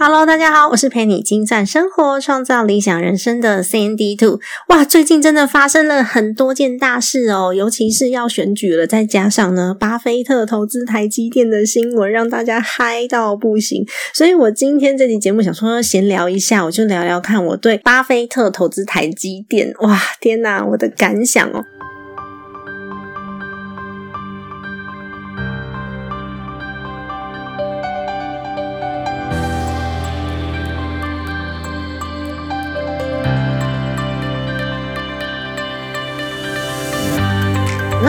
Hello，大家好，我是陪你精算生活、创造理想人生的 Sandy Two。哇，最近真的发生了很多件大事哦，尤其是要选举了，再加上呢，巴菲特投资台积电的新闻，让大家嗨到不行。所以我今天这期节目想说闲聊一下，我就聊聊看我对巴菲特投资台积电，哇，天哪，我的感想哦。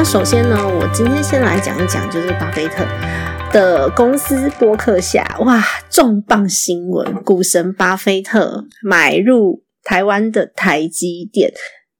那首先呢，我今天先来讲一讲，就是巴菲特的公司波克夏，哇，重磅新闻！股神巴菲特买入台湾的台积电，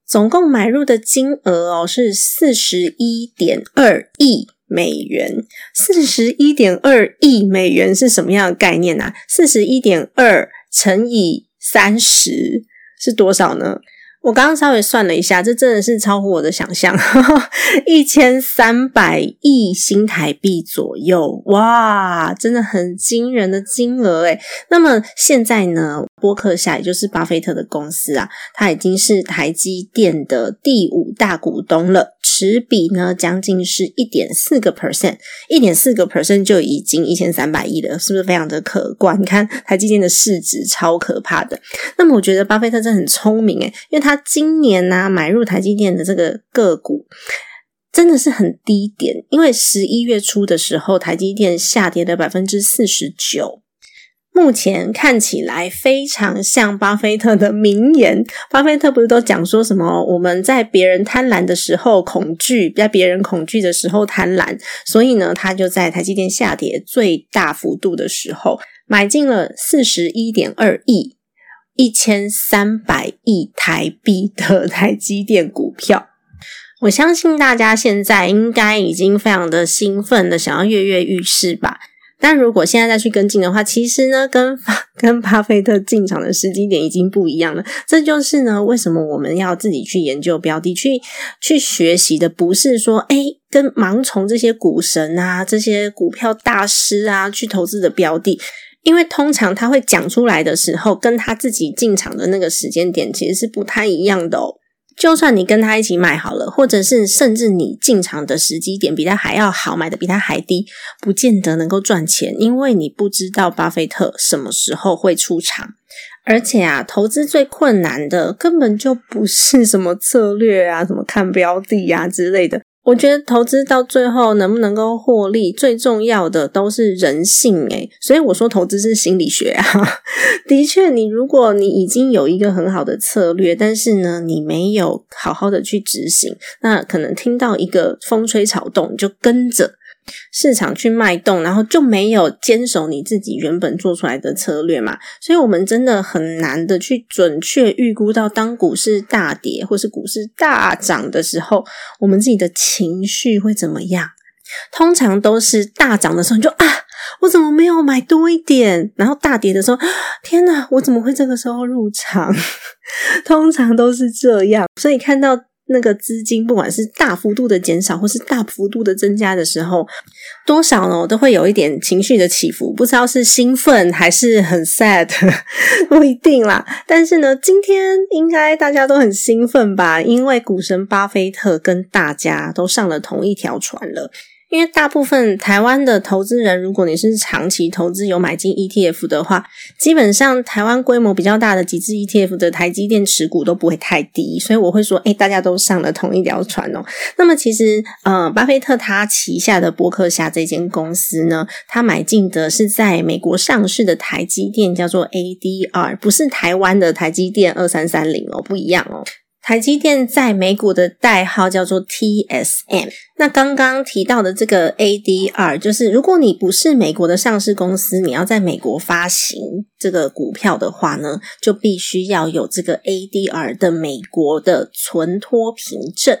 总共买入的金额哦是四十一点二亿美元。四十一点二亿美元是什么样的概念呢？四十一点二乘以三十是多少呢？我刚刚稍微算了一下，这真的是超乎我的想象，一千三百亿新台币左右，哇，真的很惊人的金额诶那么现在呢，波克夏也就是巴菲特的公司啊，它已经是台积电的第五大股东了，持比呢将近是一点四个 percent，一点四个 percent 就已经一千三百亿了，是不是非常的可观？你看台积电的市值超可怕的。那么我觉得巴菲特真的很聪明诶因为他。他今年呢买入台积电的这个个股真的是很低点，因为十一月初的时候台积电下跌了百分之四十九。目前看起来非常像巴菲特的名言。巴菲特不是都讲说什么？我们在别人贪婪的时候恐惧，在别人恐惧的时候贪婪。所以呢，他就在台积电下跌最大幅度的时候买进了四十一点二亿。一千三百亿台币的台积电股票，我相信大家现在应该已经非常的兴奋的想要跃跃欲试吧。但如果现在再去跟进的话，其实呢，跟 跟巴菲特进场的时机点已经不一样了。这就是呢，为什么我们要自己去研究标的，去去学习的，不是说哎，跟盲从这些股神啊、这些股票大师啊去投资的标的。因为通常他会讲出来的时候，跟他自己进场的那个时间点其实是不太一样的哦。就算你跟他一起买好了，或者是甚至你进场的时机点比他还要好，买的比他还低，不见得能够赚钱，因为你不知道巴菲特什么时候会出场。而且啊，投资最困难的根本就不是什么策略啊，什么看标的啊之类的。我觉得投资到最后能不能够获利，最重要的都是人性诶所以我说投资是心理学啊。的确，你如果你已经有一个很好的策略，但是呢，你没有好好的去执行，那可能听到一个风吹草动，你就跟着。市场去脉动，然后就没有坚守你自己原本做出来的策略嘛？所以，我们真的很难的去准确预估到，当股市大跌或是股市大涨的时候，我们自己的情绪会怎么样？通常都是大涨的时候，你就啊，我怎么没有买多一点？然后大跌的时候，天哪，我怎么会这个时候入场？通常都是这样，所以看到。那个资金不管是大幅度的减少或是大幅度的增加的时候，多少呢？都会有一点情绪的起伏，不知道是兴奋还是很 sad，不一定啦。但是呢，今天应该大家都很兴奋吧？因为股神巴菲特跟大家都上了同一条船了。因为大部分台湾的投资人，如果你是长期投资有买进 ETF 的话，基本上台湾规模比较大的几只 ETF 的台积电持股都不会太低，所以我会说，哎，大家都上了同一条船哦。那么其实，呃，巴菲特他旗下的伯克夏这间公司呢，他买进的是在美国上市的台积电，叫做 ADR，不是台湾的台积电二三三零哦，不一样哦。台积电在美股的代号叫做 TSM。那刚刚提到的这个 ADR，就是如果你不是美国的上市公司，你要在美国发行这个股票的话呢，就必须要有这个 ADR 的美国的存托凭证。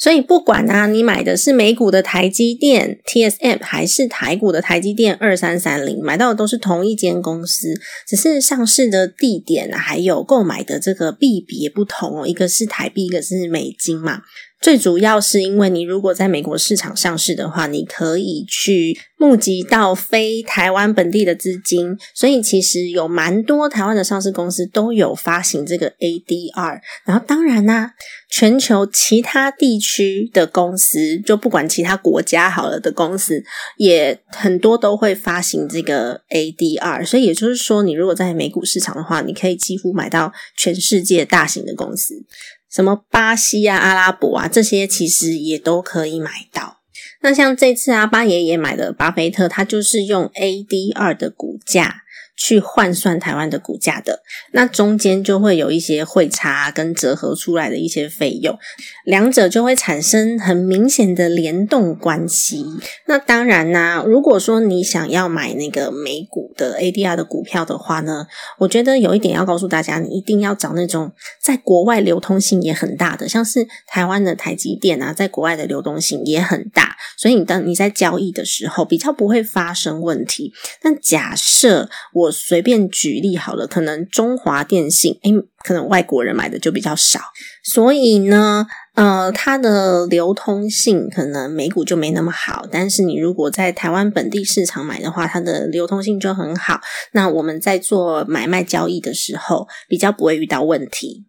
所以不管啊，你买的是美股的台积电 TSM，还是台股的台积电二三三零，买到的都是同一间公司，只是上市的地点还有购买的这个币别不同哦，一个是台币，一个是美金嘛。最主要是因为你如果在美国市场上市的话，你可以去募集到非台湾本地的资金，所以其实有蛮多台湾的上市公司都有发行这个 ADR。然后当然啦，全球其他地区的公司，就不管其他国家好了的公司，也很多都会发行这个 ADR。所以也就是说，你如果在美股市场的话，你可以几乎买到全世界大型的公司。什么巴西啊、阿拉伯啊，这些其实也都可以买到。那像这次阿巴爷爷买的巴菲特，他就是用 A D 二的股价。去换算台湾的股价的，那中间就会有一些汇差跟折合出来的一些费用，两者就会产生很明显的联动关系。那当然呢，如果说你想要买那个美股的 ADR 的股票的话呢，我觉得有一点要告诉大家，你一定要找那种在国外流通性也很大的，像是台湾的台积电啊，在国外的流动性也很大，所以你当你在交易的时候比较不会发生问题。但假设我随便举例好了，可能中华电信，诶，可能外国人买的就比较少，所以呢，呃，它的流通性可能美股就没那么好。但是你如果在台湾本地市场买的话，它的流通性就很好。那我们在做买卖交易的时候，比较不会遇到问题。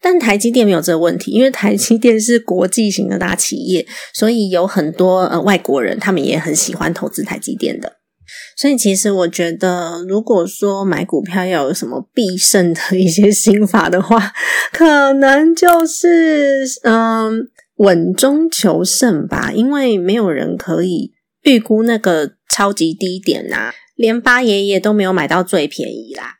但台积电没有这个问题，因为台积电是国际型的大企业，所以有很多呃外国人，他们也很喜欢投资台积电的。所以，其实我觉得，如果说买股票要有什么必胜的一些心法的话，可能就是嗯，稳中求胜吧。因为没有人可以预估那个超级低点呐，连八爷爷都没有买到最便宜啦。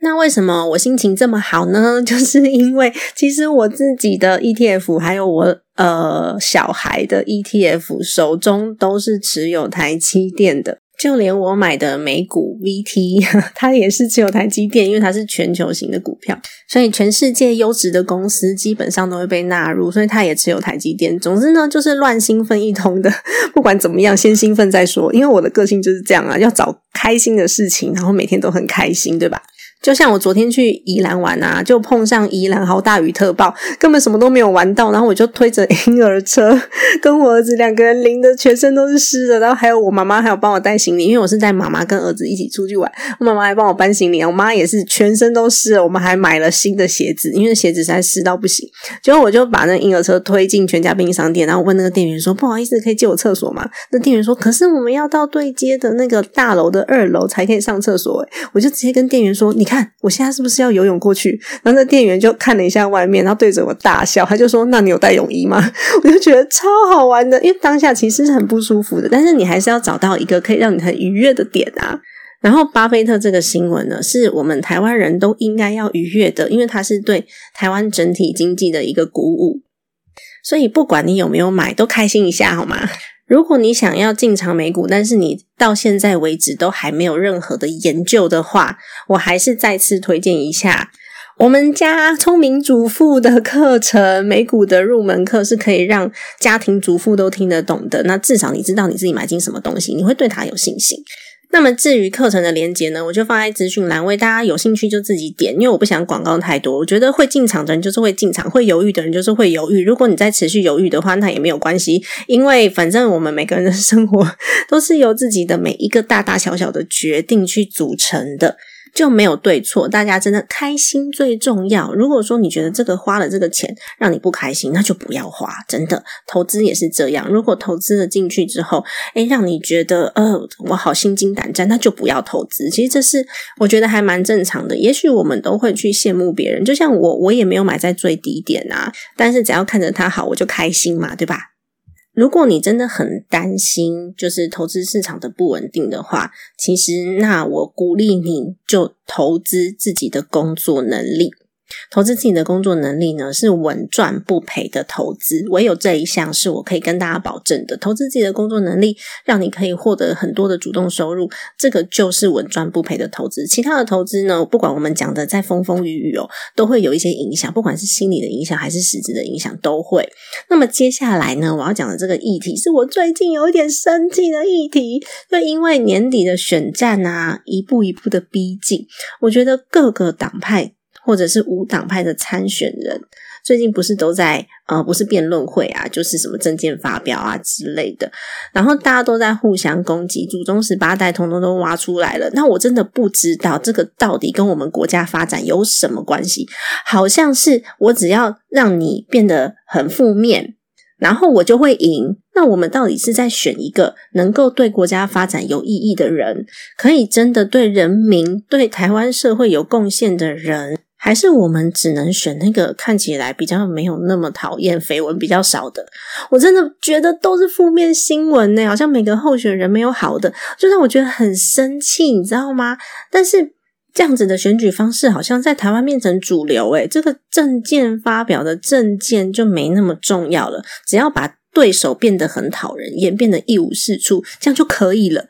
那为什么我心情这么好呢？就是因为其实我自己的 ETF，还有我呃小孩的 ETF，手中都是持有台积电的。就连我买的美股 VT，它也是持有台积电，因为它是全球型的股票，所以全世界优质的公司基本上都会被纳入，所以它也只有台积电。总之呢，就是乱兴奋一通的，不管怎么样，先兴奋再说。因为我的个性就是这样啊，要找开心的事情，然后每天都很开心，对吧？就像我昨天去宜兰玩啊，就碰上宜兰好大雨特报，根本什么都没有玩到。然后我就推着 婴儿车，跟我儿子两个人淋的全身都是湿的。然后还有我妈妈还有帮我带行李，因为我是带妈妈跟儿子一起出去玩，我妈妈还帮我搬行李。我妈也是全身都湿了。我们还买了新的鞋子，因为鞋子实在湿到不行。结果我就把那婴儿车推进全家便利商店，然后问那个店员说：“不好意思，可以借我厕所吗？”那店员说：“可是我们要到对接的那个大楼的二楼才可以上厕所。”我就直接跟店员说：“你。”看，我现在是不是要游泳过去？然后那店员就看了一下外面，然后对着我大笑，他就说：“那你有带泳衣吗？” 我就觉得超好玩的，因为当下其实是很不舒服的，但是你还是要找到一个可以让你很愉悦的点啊。然后巴菲特这个新闻呢，是我们台湾人都应该要愉悦的，因为它是对台湾整体经济的一个鼓舞，所以不管你有没有买，都开心一下好吗？如果你想要进场美股，但是你到现在为止都还没有任何的研究的话，我还是再次推荐一下我们家聪明主妇的课程——美股的入门课，是可以让家庭主妇都听得懂的。那至少你知道你自己买进什么东西，你会对它有信心。那么至于课程的连接呢，我就放在资讯栏为，大家有兴趣就自己点，因为我不想广告太多。我觉得会进场的人就是会进场，会犹豫的人就是会犹豫。如果你在持续犹豫的话，那也没有关系，因为反正我们每个人的生活 都是由自己的每一个大大小小的决定去组成的。就没有对错，大家真的开心最重要。如果说你觉得这个花了这个钱让你不开心，那就不要花。真的，投资也是这样。如果投资了进去之后，诶让你觉得呃我好心惊胆战，那就不要投资。其实这是我觉得还蛮正常的。也许我们都会去羡慕别人，就像我，我也没有买在最低点啊，但是只要看着它好，我就开心嘛，对吧？如果你真的很担心，就是投资市场的不稳定的话，其实那我鼓励你就投资自己的工作能力。投资自己的工作能力呢，是稳赚不赔的投资。唯有这一项是我可以跟大家保证的，投资自己的工作能力，让你可以获得很多的主动收入，这个就是稳赚不赔的投资。其他的投资呢，不管我们讲的再风风雨雨哦，都会有一些影响，不管是心理的影响还是实质的影响，都会。那么接下来呢，我要讲的这个议题，是我最近有一点生气的议题，就因为年底的选战啊，一步一步的逼近，我觉得各个党派。或者是无党派的参选人，最近不是都在呃，不是辩论会啊，就是什么政见发表啊之类的，然后大家都在互相攻击，祖宗十八代统统都挖出来了。那我真的不知道这个到底跟我们国家发展有什么关系？好像是我只要让你变得很负面，然后我就会赢。那我们到底是在选一个能够对国家发展有意义的人，可以真的对人民、对台湾社会有贡献的人？还是我们只能选那个看起来比较没有那么讨厌、绯闻比较少的？我真的觉得都是负面新闻呢，好像每个候选人没有好的，就让我觉得很生气，你知道吗？但是这样子的选举方式好像在台湾变成主流，诶这个证件发表的证件就没那么重要了，只要把对手变得很讨人厌，变得一无是处，这样就可以了，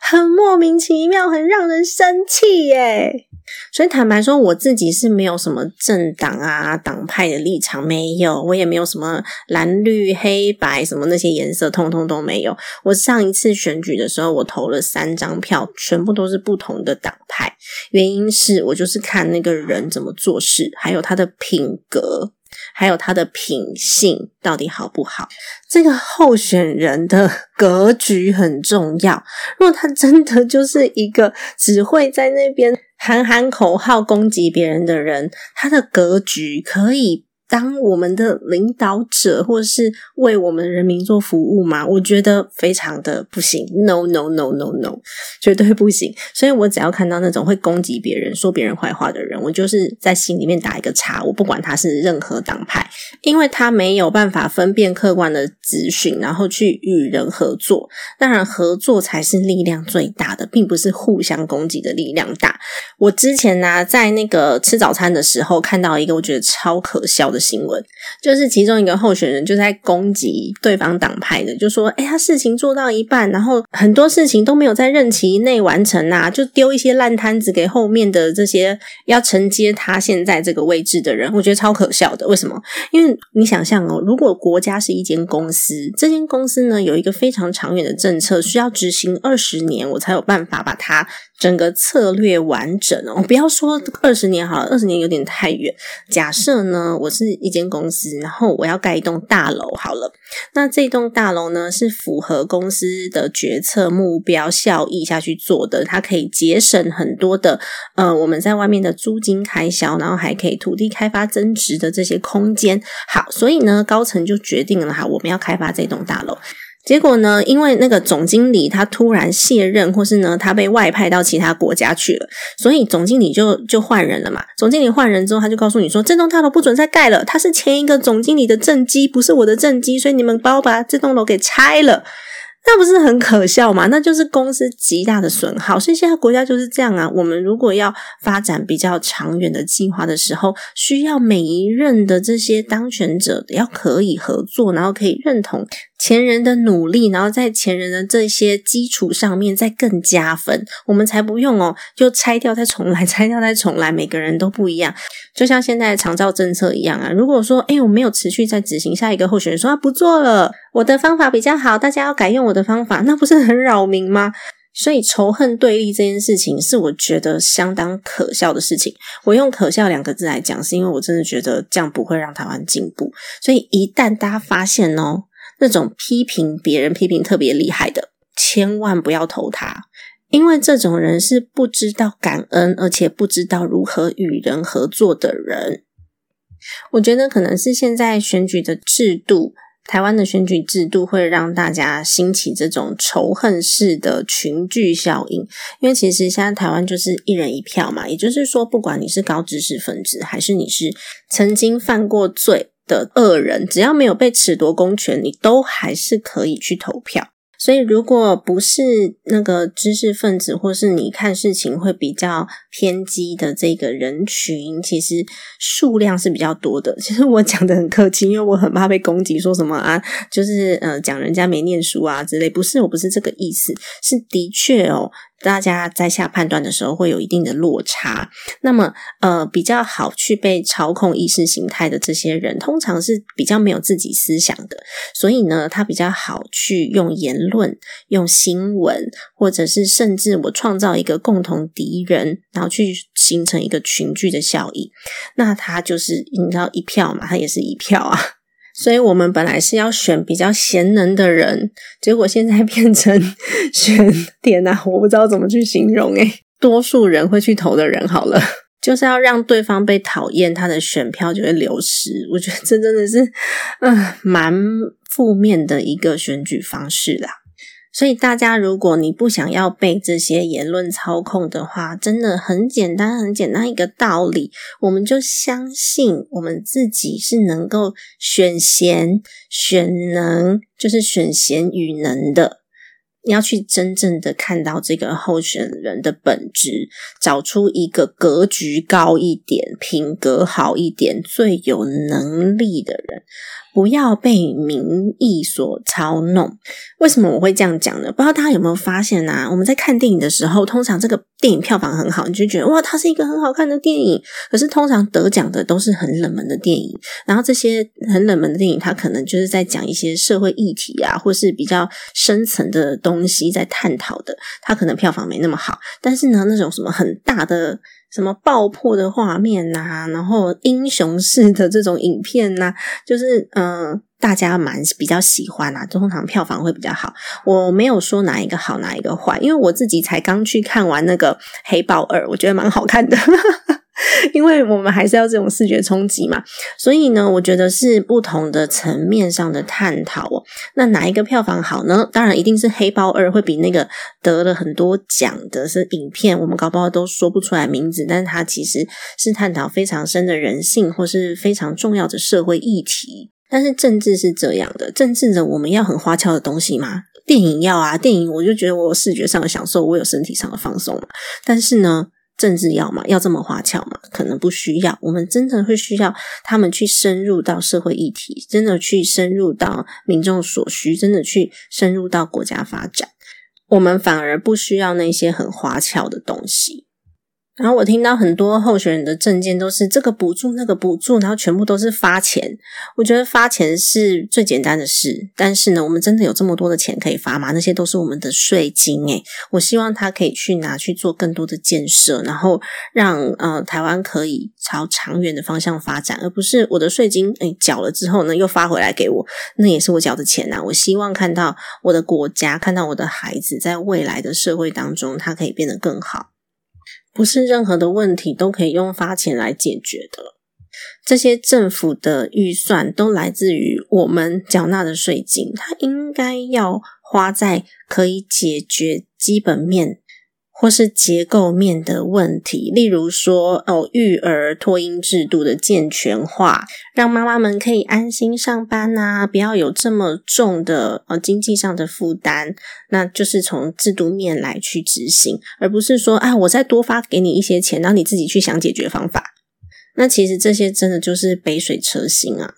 很莫名其妙，很让人生气耶。所以坦白说，我自己是没有什么政党啊、党派的立场，没有，我也没有什么蓝绿黑白什么那些颜色，通通都没有。我上一次选举的时候，我投了三张票，全部都是不同的党派，原因是我就是看那个人怎么做事，还有他的品格。还有他的品性到底好不好？这个候选人的格局很重要。如果他真的就是一个只会在那边喊喊口号、攻击别人的人，他的格局可以。当我们的领导者，或是为我们人民做服务嘛？我觉得非常的不行，no no no no no，绝对不行。所以我只要看到那种会攻击别人、说别人坏话的人，我就是在心里面打一个叉。我不管他是任何党派，因为他没有办法分辨客观的资讯，然后去与人合作。当然，合作才是力量最大的，并不是互相攻击的力量大。我之前呢，在那个吃早餐的时候，看到一个我觉得超可笑的。新闻就是其中一个候选人就在攻击对方党派的，就说：“哎，他事情做到一半，然后很多事情都没有在任期内完成啊，就丢一些烂摊子给后面的这些要承接他现在这个位置的人。”我觉得超可笑的。为什么？因为你想象哦，如果国家是一间公司，这间公司呢有一个非常长远的政策，需要执行二十年，我才有办法把它。整个策略完整哦，不要说二十年好了，二十年有点太远。假设呢，我是一间公司，然后我要盖一栋大楼好了，那这栋大楼呢是符合公司的决策目标效益下去做的，它可以节省很多的呃我们在外面的租金开销，然后还可以土地开发增值的这些空间。好，所以呢，高层就决定了哈，我们要开发这栋大楼。结果呢？因为那个总经理他突然卸任，或是呢他被外派到其他国家去了，所以总经理就就换人了嘛。总经理换人之后，他就告诉你说：“这栋大楼不准再盖了，他是前一个总经理的政绩，不是我的政绩，所以你们帮我把这栋楼给拆了。”那不是很可笑吗？那就是公司极大的损耗。所以现在国家就是这样啊。我们如果要发展比较长远的计划的时候，需要每一任的这些当权者要可以合作，然后可以认同前人的努力，然后在前人的这些基础上面再更加分，我们才不用哦，就拆掉再重来，拆掉再重来，每个人都不一样。就像现在的长照政策一样啊。如果说哎，我没有持续在执行，下一个候选人说他不做了。我的方法比较好，大家要改用我的方法，那不是很扰民吗？所以仇恨对立这件事情是我觉得相当可笑的事情。我用“可笑”两个字来讲，是因为我真的觉得这样不会让台湾进步。所以一旦大家发现哦，那种批评别人批评特别厉害的，千万不要投他，因为这种人是不知道感恩，而且不知道如何与人合作的人。我觉得可能是现在选举的制度。台湾的选举制度会让大家兴起这种仇恨式的群聚效应，因为其实现在台湾就是一人一票嘛，也就是说，不管你是高知识分子，还是你是曾经犯过罪的恶人，只要没有被褫夺公权，你都还是可以去投票。所以，如果不是那个知识分子，或是你看事情会比较偏激的这个人群，其实数量是比较多的。其实我讲的很客气，因为我很怕被攻击，说什么啊，就是呃讲人家没念书啊之类。不是，我不是这个意思，是的确哦。大家在下判断的时候会有一定的落差。那么，呃，比较好去被操控意识形态的这些人，通常是比较没有自己思想的，所以呢，他比较好去用言论、用新闻，或者是甚至我创造一个共同敌人，然后去形成一个群聚的效应。那他就是你知道一票嘛，他也是一票啊。所以我们本来是要选比较贤能的人，结果现在变成 选点啊，我不知道怎么去形容诶多数人会去投的人好了，就是要让对方被讨厌，他的选票就会流失。我觉得这真的是嗯蛮负面的一个选举方式啦。所以大家，如果你不想要被这些言论操控的话，真的很简单，很简单一个道理，我们就相信我们自己是能够选贤、选能，就是选贤与能的。你要去真正的看到这个候选人的本质，找出一个格局高一点、品格好一点、最有能力的人。不要被民意所操弄。为什么我会这样讲呢？不知道大家有没有发现啊？我们在看电影的时候，通常这个电影票房很好，你就觉得哇，它是一个很好看的电影。可是通常得奖的都是很冷门的电影，然后这些很冷门的电影，它可能就是在讲一些社会议题啊，或是比较深层的东西在探讨的，它可能票房没那么好。但是呢，那种什么很大的。什么爆破的画面呐，然后英雄式的这种影片呐，就是嗯，大家蛮比较喜欢啊，通常票房会比较好。我没有说哪一个好，哪一个坏，因为我自己才刚去看完那个《黑豹二》，我觉得蛮好看的。因为我们还是要这种视觉冲击嘛，所以呢，我觉得是不同的层面上的探讨哦。那哪一个票房好呢？当然一定是《黑豹二》会比那个得了很多奖的是影片，我们搞不好都说不出来名字，但是它其实是探讨非常深的人性或是非常重要的社会议题。但是政治是这样的，政治的我们要很花俏的东西吗？电影要啊，电影我就觉得我视觉上的享受，我有身体上的放松。但是呢？政治要嘛，要这么花俏嘛？可能不需要。我们真的会需要他们去深入到社会议题，真的去深入到民众所需，真的去深入到国家发展。我们反而不需要那些很花俏的东西。然后我听到很多候选人的证件都是这个补助那个补助，然后全部都是发钱。我觉得发钱是最简单的事，但是呢，我们真的有这么多的钱可以发吗？那些都是我们的税金诶，我希望他可以去拿去做更多的建设，然后让呃台湾可以朝长远的方向发展，而不是我的税金诶缴了之后呢又发回来给我，那也是我缴的钱呐。我希望看到我的国家，看到我的孩子在未来的社会当中，他可以变得更好。不是任何的问题都可以用发钱来解决的。这些政府的预算都来自于我们缴纳的税金，它应该要花在可以解决基本面。或是结构面的问题，例如说哦，育儿托婴制度的健全化，让妈妈们可以安心上班呐，不要有这么重的呃经济上的负担，那就是从制度面来去执行，而不是说啊，我再多发给你一些钱，然后你自己去想解决方法。那其实这些真的就是杯水车薪啊。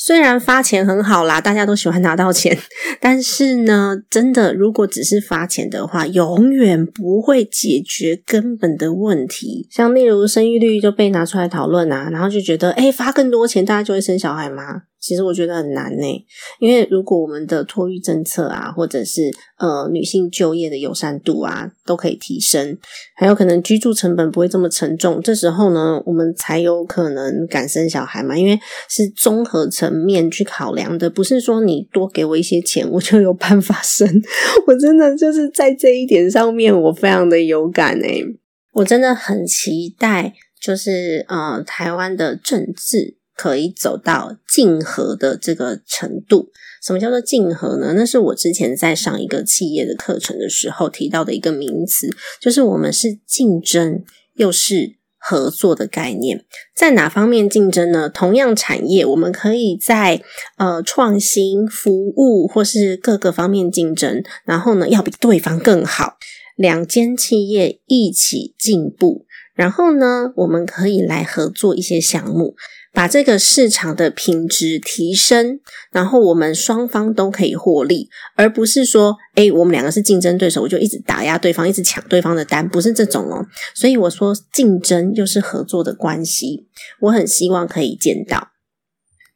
虽然发钱很好啦，大家都喜欢拿到钱，但是呢，真的如果只是发钱的话，永远不会解决根本的问题。像例如生育率就被拿出来讨论啊，然后就觉得，哎，发更多钱，大家就会生小孩吗？其实我觉得很难呢，因为如果我们的托育政策啊，或者是呃女性就业的友善度啊，都可以提升，还有可能居住成本不会这么沉重，这时候呢，我们才有可能敢生小孩嘛。因为是综合层面去考量的，不是说你多给我一些钱，我就有办法生。我真的就是在这一点上面，我非常的有感诶，我真的很期待，就是呃台湾的政治。可以走到竞合的这个程度。什么叫做竞合呢？那是我之前在上一个企业的课程的时候提到的一个名词，就是我们是竞争又是合作的概念，在哪方面竞争呢？同样产业，我们可以在呃创新、服务或是各个方面竞争，然后呢要比对方更好，两间企业一起进步，然后呢我们可以来合作一些项目。把这个市场的品质提升，然后我们双方都可以获利，而不是说，哎，我们两个是竞争对手，我就一直打压对方，一直抢对方的单，不是这种哦。所以我说，竞争又是合作的关系，我很希望可以见到，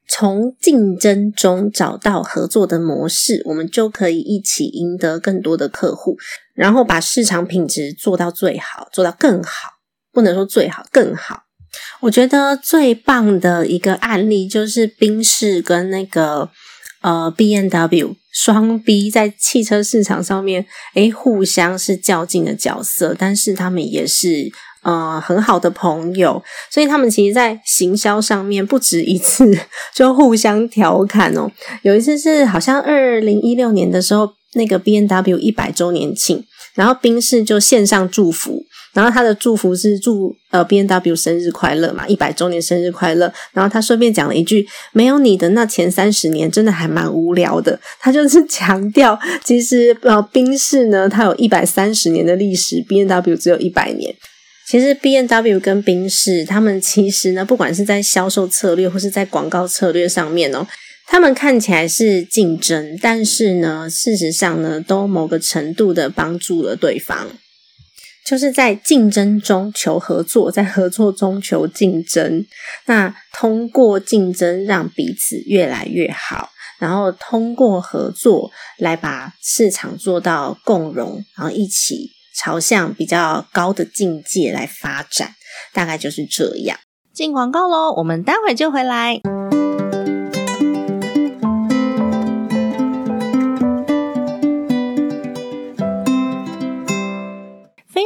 从竞争中找到合作的模式，我们就可以一起赢得更多的客户，然后把市场品质做到最好，做到更好，不能说最好，更好。我觉得最棒的一个案例就是宾士跟那个呃 B N W 双 B 在汽车市场上面，诶互相是较劲的角色，但是他们也是呃很好的朋友，所以他们其实，在行销上面不止一次 就互相调侃哦。有一次是好像二零一六年的时候，那个 B N W 一百周年庆，然后宾士就线上祝福。然后他的祝福是祝呃 B N W 生日快乐嘛，一百周年生日快乐。然后他顺便讲了一句：“没有你的那前三十年，真的还蛮无聊的。”他就是 强调，其实呃宾士呢，它有一百三十年的历史，B N W 只有一百年。其实 B N W 跟宾士，他们其实呢，不管是在销售策略或是在广告策略上面哦，他们看起来是竞争，但是呢，事实上呢，都某个程度的帮助了对方。就是在竞争中求合作，在合作中求竞争。那通过竞争让彼此越来越好，然后通过合作来把市场做到共荣，然后一起朝向比较高的境界来发展。大概就是这样。进广告喽，我们待会就回来。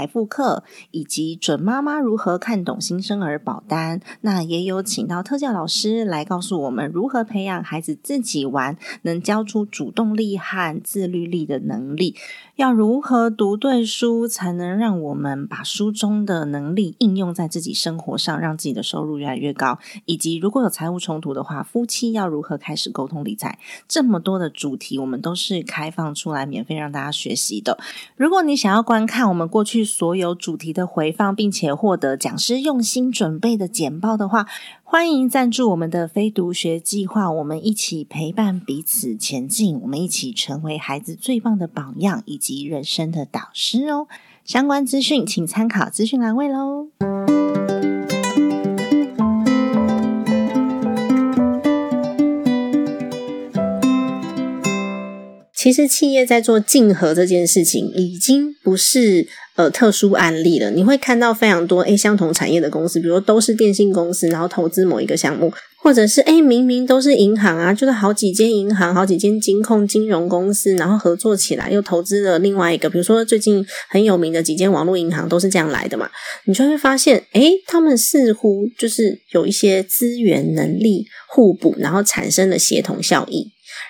财富课，以及准妈妈如何看懂新生儿保单。那也有请到特教老师来告诉我们如何培养孩子自己玩，能教出主动力和自律力的能力。要如何读对书，才能让我们把书中的能力应用在自己生活上，让自己的收入越来越高？以及如果有财务冲突的话，夫妻要如何开始沟通理财？这么多的主题，我们都是开放出来免费让大家学习的。如果你想要观看我们过去所有主题的回放，并且获得讲师用心准备的简报的话，欢迎赞助我们的非读学计划，我们一起陪伴彼此前进，我们一起成为孩子最棒的榜样以及人生的导师哦。相关资讯请参考资讯栏位喽。其实企业在做竞合这件事情，已经不是。呃，特殊案例了，你会看到非常多诶相同产业的公司，比如都是电信公司，然后投资某一个项目，或者是诶明明都是银行啊，就是好几间银行、好几间金控金融公司，然后合作起来又投资了另外一个，比如说最近很有名的几间网络银行都是这样来的嘛，你就会发现，诶他们似乎就是有一些资源能力互补，然后产生了协同效应，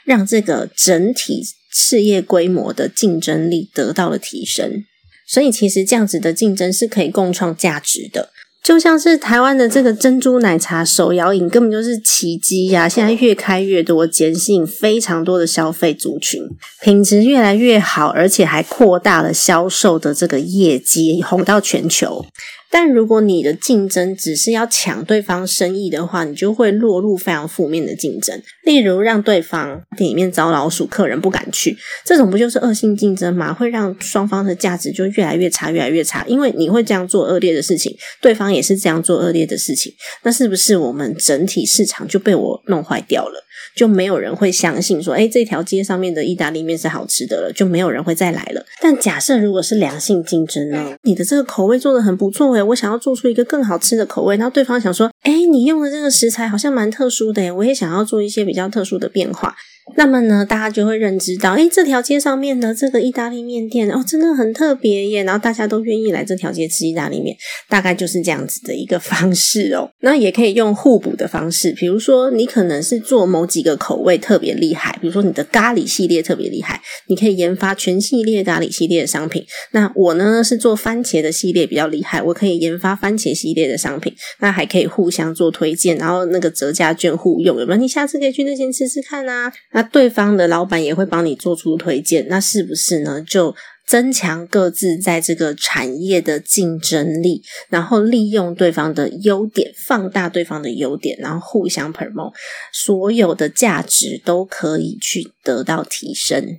让这个整体事业规模的竞争力得到了提升。所以其实这样子的竞争是可以共创价值的，就像是台湾的这个珍珠奶茶手摇饮，根本就是奇迹呀！现在越开越多，吸引非常多的消费族群，品质越来越好，而且还扩大了销售的这个业绩，红到全球。但如果你的竞争只是要抢对方生意的话，你就会落入非常负面的竞争。例如，让对方店里面招老鼠，客人不敢去，这种不就是恶性竞争吗？会让双方的价值就越来越差，越来越差。因为你会这样做恶劣的事情，对方也是这样做恶劣的事情，那是不是我们整体市场就被我弄坏掉了？就没有人会相信说，哎，这条街上面的意大利面是好吃的了，就没有人会再来了。但假设如果是良性竞争呢？你的这个口味做的很不错我想要做出一个更好吃的口味，然后对方想说，哎，你用的这个食材好像蛮特殊的，我也想要做一些比较特殊的变化。那么呢，大家就会认知到，哎，这条街上面的这个意大利面店哦，真的很特别耶。然后大家都愿意来这条街吃意大利面，大概就是这样子的一个方式哦。那也可以用互补的方式，比如说你可能是做某几个口味特别厉害，比如说你的咖喱系列特别厉害，你可以研发全系列咖喱系列的商品。那我呢是做番茄的系列比较厉害，我可以研发番茄系列的商品。那还可以互相做推荐，然后那个折价券互用，有没有？你下次可以去那间吃吃看啊。那对方的老板也会帮你做出推荐，那是不是呢？就增强各自在这个产业的竞争力，然后利用对方的优点，放大对方的优点，然后互相 promote，所有的价值都可以去得到提升。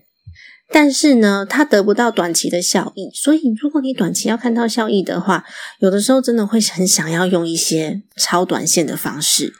但是呢，它得不到短期的效益，所以如果你短期要看到效益的话，有的时候真的会很想要用一些超短线的方式。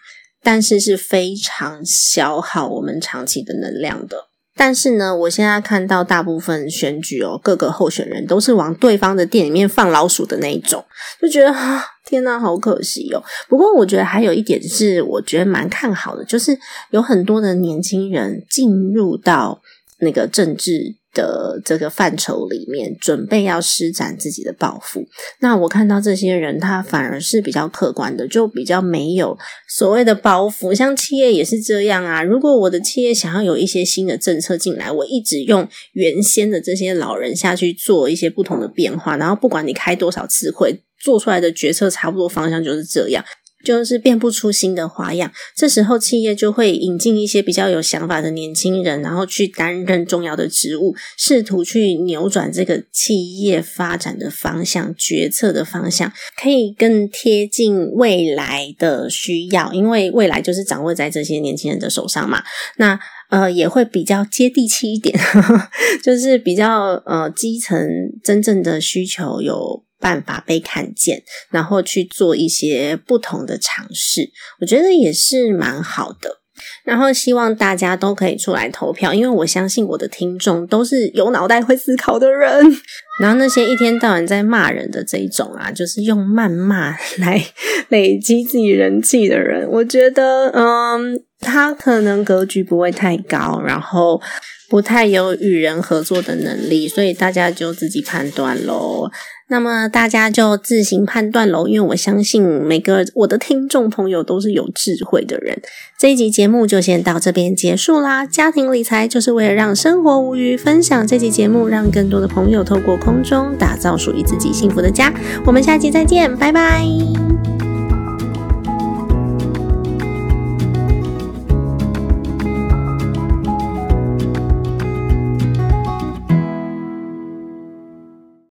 但是是非常消耗我们长期的能量的。但是呢，我现在看到大部分选举哦，各个候选人都是往对方的店里面放老鼠的那一种，就觉得啊，天哪，好可惜哦。不过我觉得还有一点是，我觉得蛮看好的，就是有很多的年轻人进入到那个政治。的这个范畴里面，准备要施展自己的抱负。那我看到这些人，他反而是比较客观的，就比较没有所谓的包袱。像企业也是这样啊。如果我的企业想要有一些新的政策进来，我一直用原先的这些老人下去做一些不同的变化，然后不管你开多少次会，做出来的决策差不多方向就是这样。就是变不出新的花样，这时候企业就会引进一些比较有想法的年轻人，然后去担任重要的职务，试图去扭转这个企业发展的方向、决策的方向，可以更贴近未来的需要，因为未来就是掌握在这些年轻人的手上嘛。那呃，也会比较接地气一点，就是比较呃基层真正的需求有。办法被看见，然后去做一些不同的尝试，我觉得也是蛮好的。然后希望大家都可以出来投票，因为我相信我的听众都是有脑袋会思考的人。然后那些一天到晚在骂人的这一种啊，就是用谩骂来 累积自己人气的人，我觉得，嗯，他可能格局不会太高，然后不太有与人合作的能力，所以大家就自己判断喽。那么大家就自行判断喽，因为我相信每个我的听众朋友都是有智慧的人。这一集节目就先到这边结束啦。家庭理财就是为了让生活无余，分享这集节目，让更多的朋友透过空中打造属于自己幸福的家。我们下期再见，拜拜。